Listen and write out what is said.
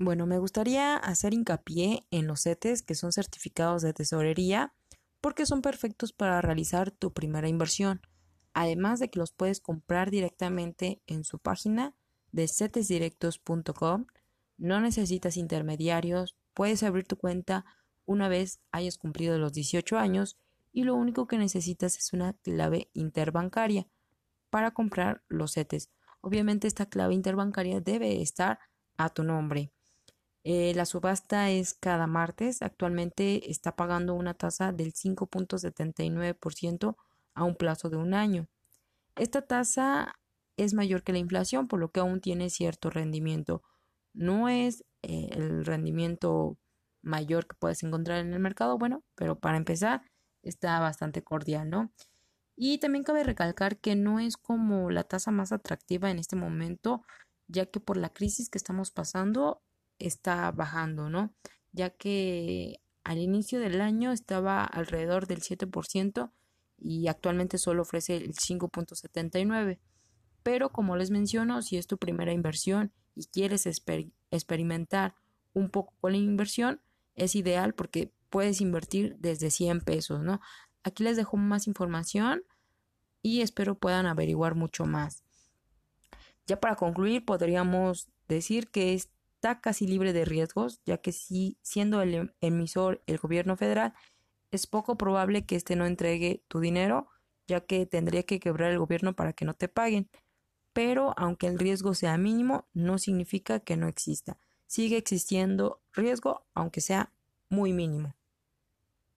Bueno, me gustaría hacer hincapié en los CETES que son certificados de tesorería porque son perfectos para realizar tu primera inversión, además de que los puedes comprar directamente en su página de cetesdirectos.com. No necesitas intermediarios, puedes abrir tu cuenta una vez hayas cumplido los 18 años y lo único que necesitas es una clave interbancaria para comprar los CETES. Obviamente esta clave interbancaria debe estar a tu nombre. Eh, la subasta es cada martes. Actualmente está pagando una tasa del 5.79% a un plazo de un año. Esta tasa es mayor que la inflación, por lo que aún tiene cierto rendimiento. No es eh, el rendimiento mayor que puedes encontrar en el mercado, bueno, pero para empezar está bastante cordial, ¿no? Y también cabe recalcar que no es como la tasa más atractiva en este momento, ya que por la crisis que estamos pasando está bajando, ¿no? Ya que al inicio del año estaba alrededor del 7% y actualmente solo ofrece el 5.79%. Pero como les menciono, si es tu primera inversión y quieres experimentar un poco con la inversión, es ideal porque puedes invertir desde 100 pesos, ¿no? Aquí les dejo más información y espero puedan averiguar mucho más. Ya para concluir, podríamos decir que está casi libre de riesgos, ya que si siendo el emisor el gobierno federal, es poco probable que éste no entregue tu dinero, ya que tendría que quebrar el gobierno para que no te paguen. Pero aunque el riesgo sea mínimo, no significa que no exista. Sigue existiendo riesgo, aunque sea muy mínimo.